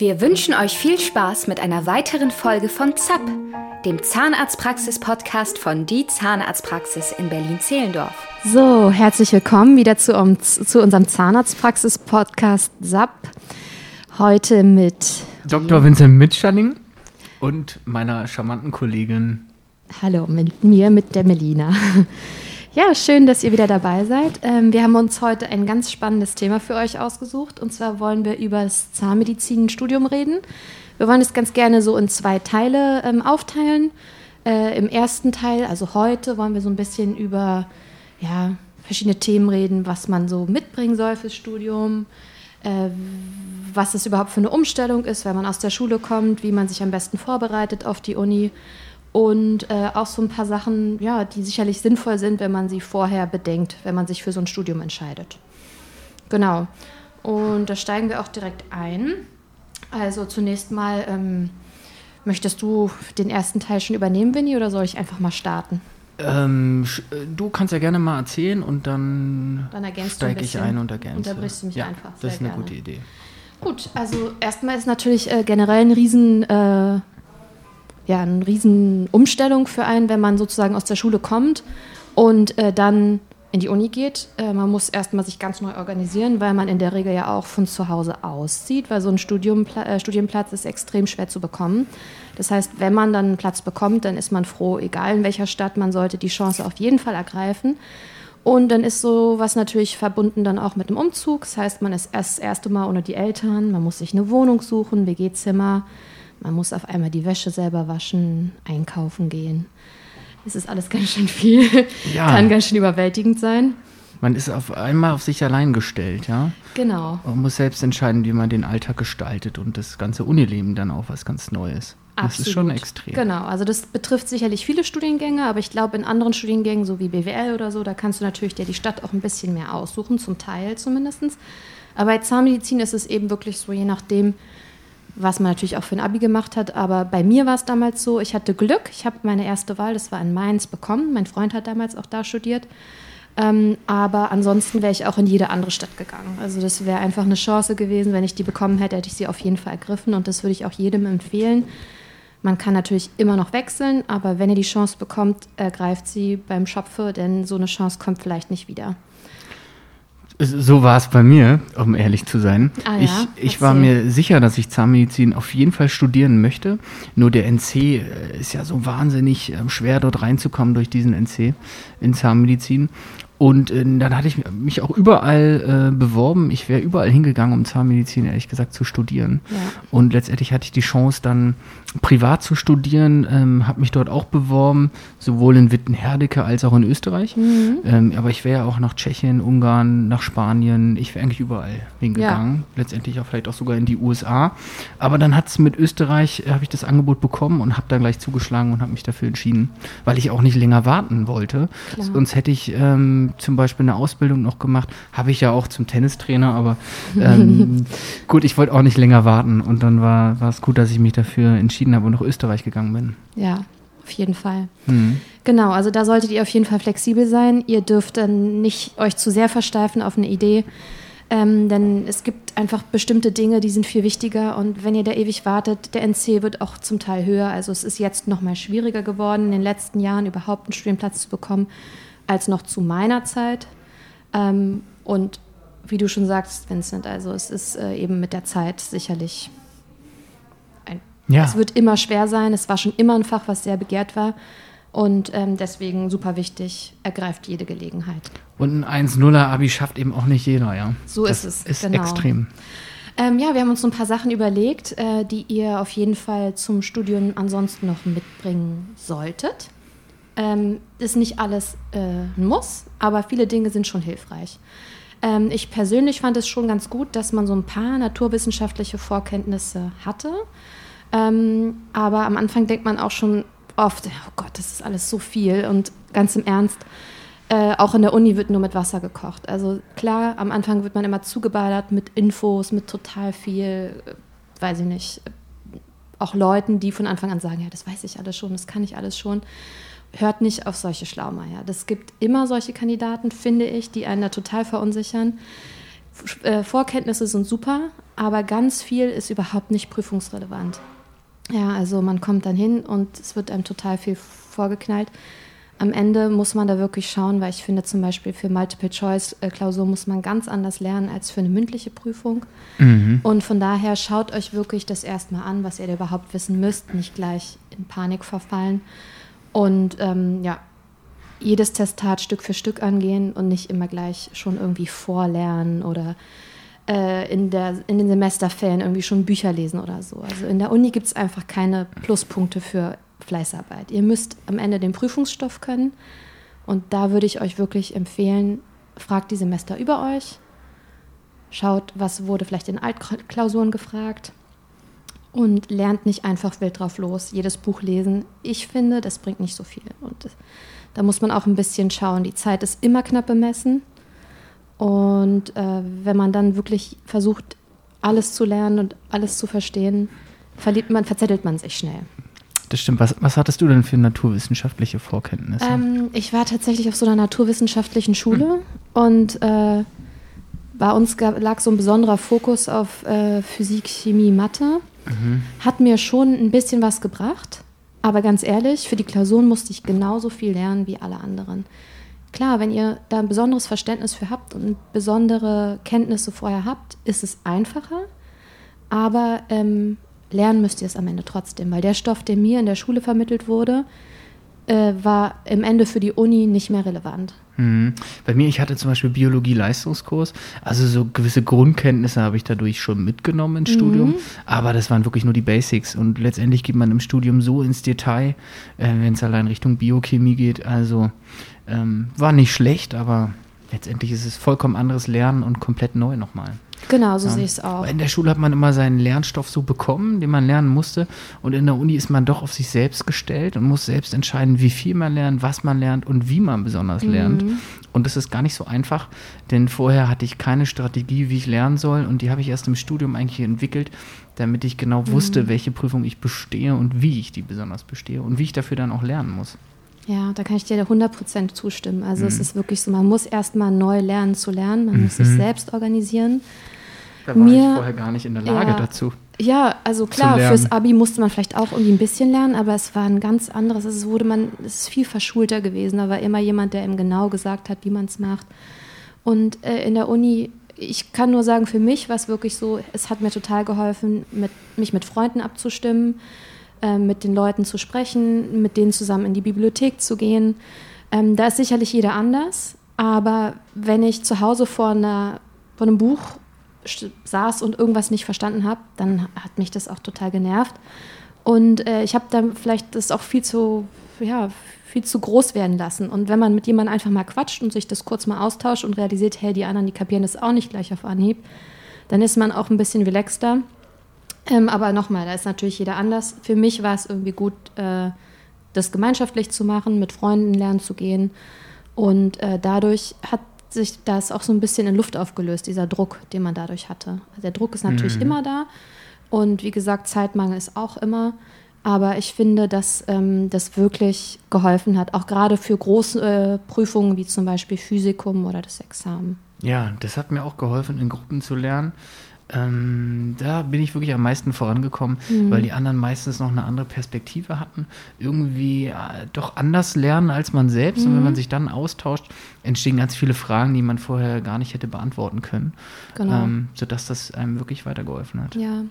Wir wünschen euch viel Spaß mit einer weiteren Folge von ZAP, dem Zahnarztpraxis-Podcast von Die Zahnarztpraxis in Berlin-Zehlendorf. So, herzlich willkommen wieder zu, uns, zu unserem Zahnarztpraxis-Podcast ZAP. Heute mit Dr. Vincent Mitschalling und meiner charmanten Kollegin. Hallo, mit mir, mit der Melina. Ja, schön, dass ihr wieder dabei seid. Ähm, wir haben uns heute ein ganz spannendes Thema für euch ausgesucht. Und zwar wollen wir über das Zahnmedizinstudium reden. Wir wollen es ganz gerne so in zwei Teile ähm, aufteilen. Äh, Im ersten Teil, also heute, wollen wir so ein bisschen über ja, verschiedene Themen reden, was man so mitbringen soll fürs Studium, äh, was es überhaupt für eine Umstellung ist, wenn man aus der Schule kommt, wie man sich am besten vorbereitet auf die Uni und äh, auch so ein paar Sachen, ja, die sicherlich sinnvoll sind, wenn man sie vorher bedenkt, wenn man sich für so ein Studium entscheidet. Genau. Und da steigen wir auch direkt ein. Also zunächst mal, ähm, möchtest du den ersten Teil schon übernehmen, Winnie, oder soll ich einfach mal starten? Ähm, du kannst ja gerne mal erzählen und dann, dann steige ich ein und ergänze. Unterbrichst du mich ja, einfach. Das ist eine gerne. gute Idee. Gut, also erstmal ist natürlich äh, generell ein riesen äh, ja, eine riesen Umstellung für einen, wenn man sozusagen aus der Schule kommt und äh, dann in die Uni geht. Äh, man muss erstmal sich ganz neu organisieren, weil man in der Regel ja auch von zu Hause auszieht, weil so ein Studium, äh, Studienplatz ist extrem schwer zu bekommen. Das heißt, wenn man dann einen Platz bekommt, dann ist man froh, egal in welcher Stadt, man sollte die Chance auf jeden Fall ergreifen. Und dann ist sowas natürlich verbunden dann auch mit dem Umzug. Das heißt, man ist erst das erste Mal ohne die Eltern, man muss sich eine Wohnung suchen, WG-Zimmer. Man muss auf einmal die Wäsche selber waschen, einkaufen gehen. Es ist alles ganz schön viel. Ja. Kann ganz schön überwältigend sein. Man ist auf einmal auf sich allein gestellt, ja? Genau. Man muss selbst entscheiden, wie man den Alltag gestaltet und das ganze Unileben dann auch was ganz Neues. Absolut. Das ist schon extrem. Genau, also das betrifft sicherlich viele Studiengänge, aber ich glaube, in anderen Studiengängen, so wie BWL oder so, da kannst du natürlich dir die Stadt auch ein bisschen mehr aussuchen, zum Teil zumindest. Aber bei Zahnmedizin ist es eben wirklich so, je nachdem, was man natürlich auch für ein Abi gemacht hat. Aber bei mir war es damals so, ich hatte Glück. Ich habe meine erste Wahl, das war in Mainz, bekommen. Mein Freund hat damals auch da studiert. Ähm, aber ansonsten wäre ich auch in jede andere Stadt gegangen. Also das wäre einfach eine Chance gewesen. Wenn ich die bekommen hätte, hätte ich sie auf jeden Fall ergriffen. Und das würde ich auch jedem empfehlen. Man kann natürlich immer noch wechseln, aber wenn ihr die Chance bekommt, ergreift sie beim Schopfe, denn so eine Chance kommt vielleicht nicht wieder. So war es bei mir, um ehrlich zu sein. Ah, ja? Ich, ich war mir sicher, dass ich Zahnmedizin auf jeden Fall studieren möchte. Nur der NC äh, ist ja so wahnsinnig ähm, schwer, dort reinzukommen durch diesen NC in Zahnmedizin. Und äh, dann hatte ich mich auch überall äh, beworben. Ich wäre überall hingegangen, um Zahnmedizin, ehrlich gesagt, zu studieren. Ja. Und letztendlich hatte ich die Chance, dann privat zu studieren, ähm, habe mich dort auch beworben, sowohl in Wittenherdecke als auch in Österreich. Mhm. Ähm, aber ich wäre ja auch nach Tschechien, Ungarn, nach Spanien, ich wäre eigentlich überall hingegangen. Ja. Letztendlich auch vielleicht auch sogar in die USA. Aber dann hat es mit Österreich, äh, habe ich das Angebot bekommen und habe dann gleich zugeschlagen und habe mich dafür entschieden, weil ich auch nicht länger warten wollte. Klar. Sonst hätte ich ähm, zum Beispiel eine Ausbildung noch gemacht. Habe ich ja auch zum Tennistrainer, aber ähm, gut, ich wollte auch nicht länger warten. Und dann war es gut, dass ich mich dafür entschieden habe und nach Österreich gegangen bin. Ja, auf jeden Fall. Mhm. Genau, also da solltet ihr auf jeden Fall flexibel sein. Ihr dürft dann nicht euch zu sehr versteifen auf eine Idee. Ähm, denn es gibt einfach bestimmte Dinge, die sind viel wichtiger. Und wenn ihr da ewig wartet, der NC wird auch zum Teil höher. Also es ist jetzt noch mal schwieriger geworden, in den letzten Jahren überhaupt einen Studienplatz zu bekommen als noch zu meiner Zeit. Ähm, und wie du schon sagst, Vincent, also es ist äh, eben mit der Zeit sicherlich. Ein, Ja. Es wird immer schwer sein. Es war schon immer ein Fach, was sehr begehrt war. Und ähm, deswegen super wichtig, ergreift jede Gelegenheit. Und ein 1-0er-Abi schafft eben auch nicht jeder, ja. So das ist es, Ist genau. extrem. Ähm, ja, wir haben uns so ein paar Sachen überlegt, äh, die ihr auf jeden Fall zum Studium ansonsten noch mitbringen solltet. Ähm, ist nicht alles äh, ein Muss, aber viele Dinge sind schon hilfreich. Ähm, ich persönlich fand es schon ganz gut, dass man so ein paar naturwissenschaftliche Vorkenntnisse hatte. Ähm, aber am Anfang denkt man auch schon oft, oh Gott, das ist alles so viel. Und ganz im Ernst, äh, auch in der Uni wird nur mit Wasser gekocht. Also klar, am Anfang wird man immer zugeballert mit Infos, mit total viel, äh, weiß ich nicht, äh, auch Leuten, die von Anfang an sagen, ja, das weiß ich alles schon, das kann ich alles schon. Hört nicht auf solche Schlaumeier. Das gibt immer solche Kandidaten, finde ich, die einen da total verunsichern. äh, Vorkenntnisse sind super, aber ganz viel ist überhaupt nicht prüfungsrelevant. Ja, also man kommt dann hin und es wird einem total viel vorgeknallt. Am Ende muss man da wirklich schauen, weil ich finde zum Beispiel für Multiple-Choice-Klausur muss man ganz anders lernen als für eine mündliche Prüfung. Mhm. Und von daher schaut euch wirklich das erstmal an, was ihr da überhaupt wissen müsst, nicht gleich in Panik verfallen. Und ähm, ja, jedes Testat Stück für Stück angehen und nicht immer gleich schon irgendwie vorlernen oder äh, in, der, in den Semesterferien irgendwie schon Bücher lesen oder so. Also in der Uni gibt es einfach keine Pluspunkte für Fleißarbeit. Ihr müsst am Ende den Prüfungsstoff können und da würde ich euch wirklich empfehlen, fragt die Semester über euch, schaut, was wurde vielleicht in Altklausuren gefragt und lernt nicht einfach wild drauf los, jedes Buch lesen. Ich finde, das bringt nicht so viel und da muss man auch ein bisschen schauen. Die Zeit ist immer knapp bemessen. Und äh, wenn man dann wirklich versucht, alles zu lernen und alles zu verstehen, verliert man, verzettelt man sich schnell. Das stimmt. Was, was hattest du denn für naturwissenschaftliche Vorkenntnisse? Ähm, ich war tatsächlich auf so einer naturwissenschaftlichen Schule hm. und äh, bei uns gab, lag so ein besonderer Fokus auf äh, Physik, Chemie, Mathe. Mhm. Hat mir schon ein bisschen was gebracht. Aber ganz ehrlich, für die Klausuren musste ich genauso viel lernen wie alle anderen. Klar, wenn ihr da ein besonderes Verständnis für habt und besondere Kenntnisse vorher habt, ist es einfacher. Aber ähm, lernen müsst ihr es am Ende trotzdem, weil der Stoff, der mir in der Schule vermittelt wurde, äh, war im Ende für die Uni nicht mehr relevant. Mhm. Bei mir, ich hatte zum Beispiel Biologie-Leistungskurs, also so gewisse Grundkenntnisse habe ich dadurch schon mitgenommen ins mhm. Studium, aber das waren wirklich nur die Basics und letztendlich geht man im Studium so ins Detail, äh, wenn es allein Richtung Biochemie geht, also ähm, war nicht schlecht, aber letztendlich ist es vollkommen anderes Lernen und komplett neu nochmal. Genau, so ja. sehe ich es auch. In der Schule hat man immer seinen Lernstoff so bekommen, den man lernen musste. Und in der Uni ist man doch auf sich selbst gestellt und muss selbst entscheiden, wie viel man lernt, was man lernt und wie man besonders mhm. lernt. Und das ist gar nicht so einfach, denn vorher hatte ich keine Strategie, wie ich lernen soll. Und die habe ich erst im Studium eigentlich entwickelt, damit ich genau wusste, mhm. welche Prüfung ich bestehe und wie ich die besonders bestehe und wie ich dafür dann auch lernen muss. Ja, da kann ich dir 100% zustimmen. Also mhm. es ist wirklich so, man muss erstmal neu lernen zu lernen, man mhm. muss sich mhm. selbst organisieren. Da war Mir, ich vorher gar nicht in der Lage ja, dazu. Ja, also klar, fürs Abi musste man vielleicht auch irgendwie ein bisschen lernen, aber es war ein ganz anderes. Es wurde man, es ist viel verschulter gewesen. Da war immer jemand, der ihm genau gesagt hat, wie man es macht. Und äh, in der Uni, ich kann nur sagen, für mich war es wirklich so, es hat mir total geholfen, mit, mich mit Freunden abzustimmen äh, mit den Leuten zu sprechen, mit denen zusammen in die Bibliothek zu gehen. Ähm, da ist sicherlich jeder anders, aber wenn ich zu Hause vor, einer, vor einem Buch saß und irgendwas nicht verstanden habe, dann hat mich das auch total genervt. Und äh, ich habe dann vielleicht das auch viel zu, ja, viel zu groß werden lassen. Und wenn man mit jemandem einfach mal quatscht und sich das kurz mal austauscht und realisiert, hey, die anderen, die kapieren das auch nicht gleich auf Anhieb, dann ist man auch ein bisschen relaxter. Ähm, aber nochmal, da ist natürlich jeder anders. Für mich war es irgendwie gut, äh, das gemeinschaftlich zu machen, mit Freunden lernen zu gehen. Und äh, dadurch hat sich das auch so ein bisschen in Luft aufgelöst, dieser Druck, den man dadurch hatte. Also der Druck ist natürlich mhm. immer da. Und wie gesagt, Zeitmangel ist auch immer. Aber ich finde, dass ähm, das wirklich geholfen hat, auch gerade für große äh, Prüfungen wie zum Beispiel Physikum oder das Examen. Ja, das hat mir auch geholfen, in Gruppen zu lernen. Ähm, da bin ich wirklich am meisten vorangekommen, mhm. weil die anderen meistens noch eine andere Perspektive hatten, irgendwie äh, doch anders lernen als man selbst. Mhm. Und wenn man mhm. sich dann austauscht, entstehen ganz viele Fragen, die man vorher gar nicht hätte beantworten können, genau. ähm, sodass das einem wirklich weitergeholfen hat. Ja,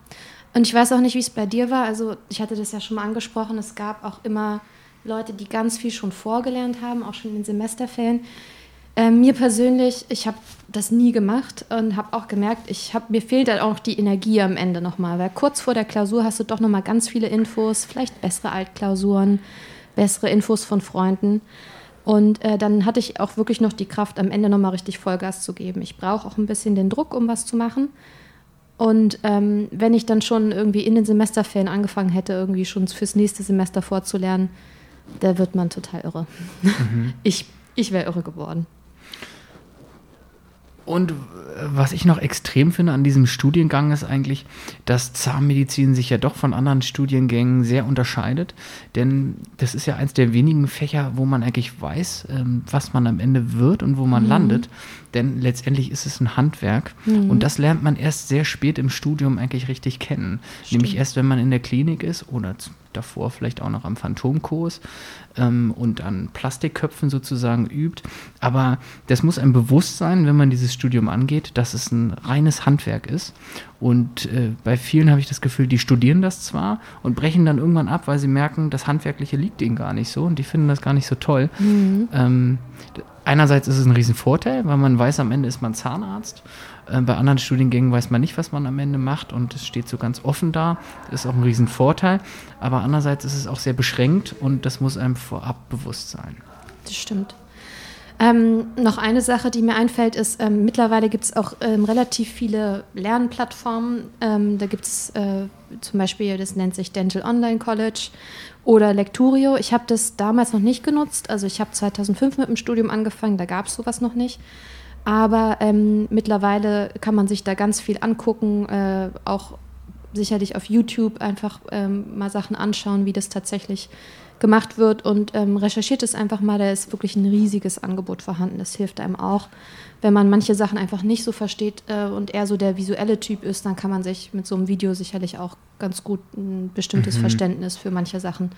und ich weiß auch nicht, wie es bei dir war. Also ich hatte das ja schon mal angesprochen, es gab auch immer Leute, die ganz viel schon vorgelernt haben, auch schon in den Semesterferien äh, mir persönlich, ich habe das nie gemacht und habe auch gemerkt, ich hab, mir fehlt halt auch die Energie am Ende nochmal, weil kurz vor der Klausur hast du doch nochmal ganz viele Infos, vielleicht bessere Altklausuren, bessere Infos von Freunden. Und äh, dann hatte ich auch wirklich noch die Kraft, am Ende nochmal richtig Vollgas zu geben. Ich brauche auch ein bisschen den Druck, um was zu machen. Und ähm, wenn ich dann schon irgendwie in den Semesterferien angefangen hätte, irgendwie schon fürs nächste Semester vorzulernen, da wird man total irre. Mhm. Ich, ich wäre irre geworden. Und was ich noch extrem finde an diesem Studiengang ist eigentlich, dass Zahnmedizin sich ja doch von anderen Studiengängen sehr unterscheidet. Denn das ist ja eins der wenigen Fächer, wo man eigentlich weiß, ähm, was man am Ende wird und wo man mhm. landet. Denn letztendlich ist es ein Handwerk. Mhm. Und das lernt man erst sehr spät im Studium eigentlich richtig kennen. Stimmt. Nämlich erst, wenn man in der Klinik ist oder davor vielleicht auch noch am Phantomkurs ähm, und an Plastikköpfen sozusagen übt. Aber das muss einem bewusst sein, wenn man dieses Studium angeht, dass es ein reines Handwerk ist. Und äh, bei vielen habe ich das Gefühl, die studieren das zwar und brechen dann irgendwann ab, weil sie merken, das Handwerkliche liegt ihnen gar nicht so und die finden das gar nicht so toll. Mhm. Ähm, einerseits ist es ein Riesenvorteil, weil man weiß, am Ende ist man Zahnarzt. Äh, bei anderen Studiengängen weiß man nicht, was man am Ende macht und es steht so ganz offen da. Das ist auch ein Riesenvorteil. Aber andererseits ist es auch sehr beschränkt und das muss einem vorab bewusst sein. Das stimmt. Ähm, noch eine Sache, die mir einfällt, ist, ähm, mittlerweile gibt es auch ähm, relativ viele Lernplattformen. Ähm, da gibt es äh, zum Beispiel, das nennt sich Dental Online College oder Lecturio. Ich habe das damals noch nicht genutzt. Also ich habe 2005 mit dem Studium angefangen, da gab es sowas noch nicht. Aber ähm, mittlerweile kann man sich da ganz viel angucken, äh, auch sicherlich auf YouTube einfach ähm, mal Sachen anschauen, wie das tatsächlich gemacht wird und ähm, recherchiert es einfach mal, da ist wirklich ein riesiges Angebot vorhanden. Das hilft einem auch. Wenn man manche Sachen einfach nicht so versteht äh, und eher so der visuelle Typ ist, dann kann man sich mit so einem Video sicherlich auch ganz gut ein bestimmtes mhm. Verständnis für manche Sachen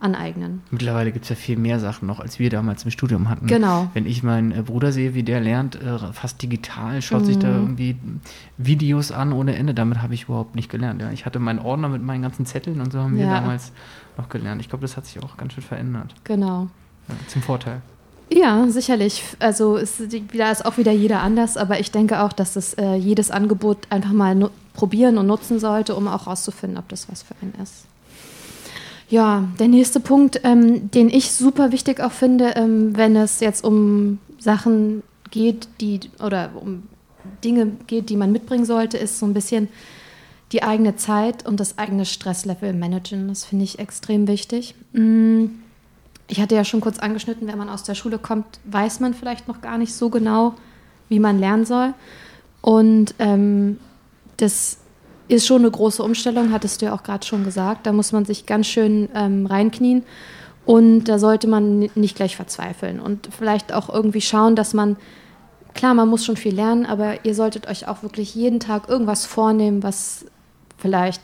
aneignen. Mittlerweile gibt es ja viel mehr Sachen noch, als wir damals im Studium hatten. Genau. Wenn ich meinen äh, Bruder sehe, wie der lernt, äh, fast digital, schaut mhm. sich da mhm. irgendwie Videos an ohne Ende, damit habe ich überhaupt nicht gelernt. Ja. Ich hatte meinen Ordner mit meinen ganzen Zetteln und so haben ja. wir damals noch gelernt. Ich glaube, das hat sich auch ganz schön verändert. Genau. Ja, zum Vorteil. Ja, sicherlich. Also ist, da ist auch wieder jeder anders, aber ich denke auch, dass das äh, jedes Angebot einfach mal probieren und nutzen sollte, um auch rauszufinden, ob das was für einen ist. Ja, der nächste Punkt, ähm, den ich super wichtig auch finde, ähm, wenn es jetzt um Sachen geht, die oder um Dinge geht, die man mitbringen sollte, ist so ein bisschen die eigene Zeit und das eigene Stresslevel managen. Das finde ich extrem wichtig. Mm, ich hatte ja schon kurz angeschnitten, wenn man aus der Schule kommt, weiß man vielleicht noch gar nicht so genau, wie man lernen soll. Und ähm, das ist schon eine große Umstellung, hattest du ja auch gerade schon gesagt. Da muss man sich ganz schön ähm, reinknien und da sollte man nicht gleich verzweifeln und vielleicht auch irgendwie schauen, dass man, klar, man muss schon viel lernen, aber ihr solltet euch auch wirklich jeden Tag irgendwas vornehmen, was vielleicht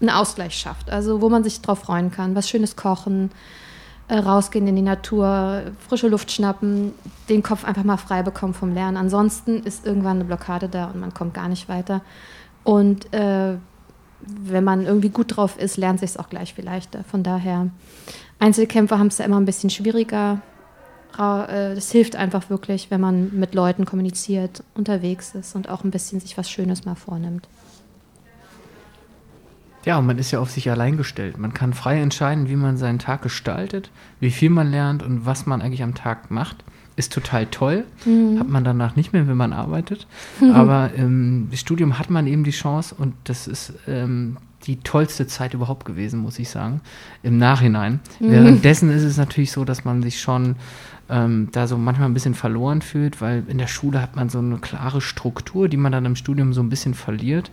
einen Ausgleich schafft. Also wo man sich drauf freuen kann, was Schönes kochen, äh, rausgehen in die Natur, frische Luft schnappen, den Kopf einfach mal frei bekommen vom Lernen. Ansonsten ist irgendwann eine Blockade da und man kommt gar nicht weiter. Und äh, wenn man irgendwie gut drauf ist, lernt sich es auch gleich viel leichter. Von daher, Einzelkämpfer haben es ja immer ein bisschen schwieriger. Äh, das hilft einfach wirklich, wenn man mit Leuten kommuniziert, unterwegs ist und auch ein bisschen sich was Schönes mal vornimmt. Ja, und man ist ja auf sich allein gestellt. Man kann frei entscheiden, wie man seinen Tag gestaltet, wie viel man lernt und was man eigentlich am Tag macht. Ist total toll. Mhm. Hat man danach nicht mehr, wenn man arbeitet. Mhm. Aber im Studium hat man eben die Chance und das ist ähm, die tollste Zeit überhaupt gewesen, muss ich sagen, im Nachhinein. Mhm. Währenddessen ist es natürlich so, dass man sich schon ähm, da so manchmal ein bisschen verloren fühlt, weil in der Schule hat man so eine klare Struktur, die man dann im Studium so ein bisschen verliert.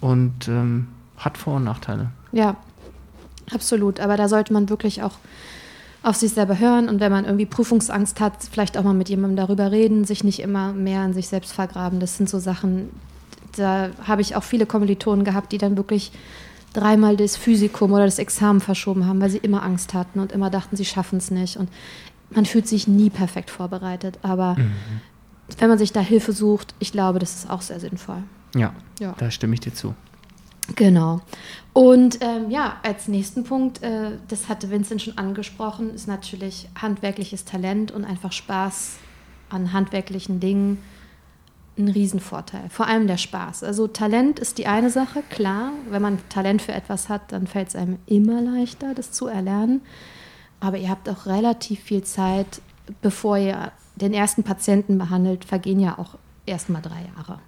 Und ähm, hat Vor- und Nachteile. Ja, absolut. Aber da sollte man wirklich auch auf sich selber hören und wenn man irgendwie Prüfungsangst hat, vielleicht auch mal mit jemandem darüber reden, sich nicht immer mehr an sich selbst vergraben. Das sind so Sachen, da habe ich auch viele Kommilitonen gehabt, die dann wirklich dreimal das Physikum oder das Examen verschoben haben, weil sie immer Angst hatten und immer dachten, sie schaffen es nicht. Und man fühlt sich nie perfekt vorbereitet. Aber mhm. wenn man sich da Hilfe sucht, ich glaube, das ist auch sehr sinnvoll. Ja, ja. da stimme ich dir zu. Genau. Und ähm, ja, als nächsten Punkt, äh, das hatte Vincent schon angesprochen, ist natürlich handwerkliches Talent und einfach Spaß an handwerklichen Dingen ein Riesenvorteil. Vor allem der Spaß. Also Talent ist die eine Sache, klar. Wenn man Talent für etwas hat, dann fällt es einem immer leichter, das zu erlernen. Aber ihr habt auch relativ viel Zeit, bevor ihr den ersten Patienten behandelt, vergehen ja auch erst mal drei Jahre.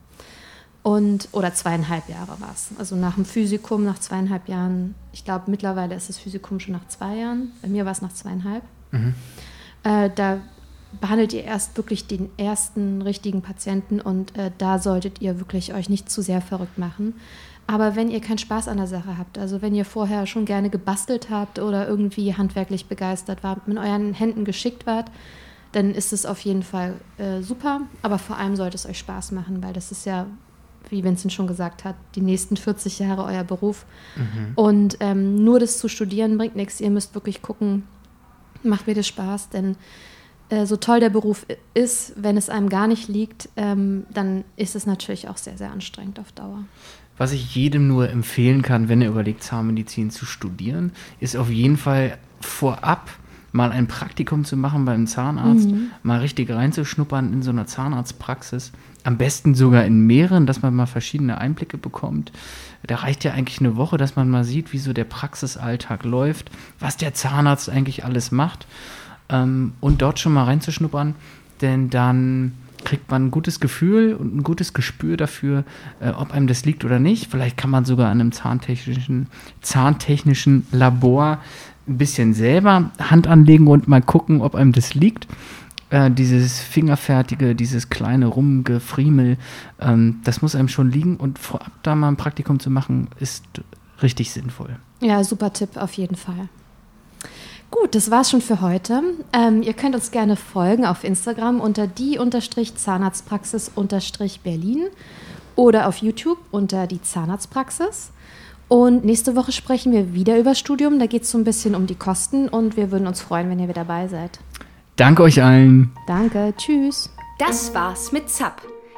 Und, oder zweieinhalb Jahre war es. Also nach dem Physikum, nach zweieinhalb Jahren. Ich glaube, mittlerweile ist das Physikum schon nach zwei Jahren. Bei mir war es nach zweieinhalb. Mhm. Äh, da behandelt ihr erst wirklich den ersten richtigen Patienten und äh, da solltet ihr wirklich euch nicht zu sehr verrückt machen. Aber wenn ihr keinen Spaß an der Sache habt, also wenn ihr vorher schon gerne gebastelt habt oder irgendwie handwerklich begeistert wart, mit euren Händen geschickt wart, dann ist es auf jeden Fall äh, super. Aber vor allem sollte es euch Spaß machen, weil das ist ja, wie Vincent schon gesagt hat, die nächsten 40 Jahre euer Beruf. Mhm. Und ähm, nur das zu studieren bringt nichts. Ihr müsst wirklich gucken, macht mir das Spaß, denn äh, so toll der Beruf ist, wenn es einem gar nicht liegt, ähm, dann ist es natürlich auch sehr, sehr anstrengend auf Dauer. Was ich jedem nur empfehlen kann, wenn er überlegt, Zahnmedizin zu studieren, ist auf jeden Fall vorab mal ein Praktikum zu machen beim Zahnarzt, mhm. mal richtig reinzuschnuppern in so einer Zahnarztpraxis. Am besten sogar in mehreren, dass man mal verschiedene Einblicke bekommt. Da reicht ja eigentlich eine Woche, dass man mal sieht, wie so der Praxisalltag läuft, was der Zahnarzt eigentlich alles macht. Ähm, und dort schon mal reinzuschnuppern, denn dann kriegt man ein gutes Gefühl und ein gutes Gespür dafür, äh, ob einem das liegt oder nicht. Vielleicht kann man sogar an einem zahntechnischen, zahntechnischen Labor ein bisschen selber Hand anlegen und mal gucken, ob einem das liegt. Äh, dieses fingerfertige, dieses kleine Rumgefriemel, ähm, das muss einem schon liegen und vorab da mal ein Praktikum zu machen, ist richtig sinnvoll. Ja, super Tipp auf jeden Fall. Gut, das war's schon für heute. Ähm, ihr könnt uns gerne folgen auf Instagram unter die-zahnarztpraxis-berlin oder auf YouTube unter die Zahnarztpraxis. Und nächste Woche sprechen wir wieder über Studium. Da geht es so ein bisschen um die Kosten und wir würden uns freuen, wenn ihr wieder dabei seid. Danke euch allen. Danke, tschüss. Das war's mit ZAP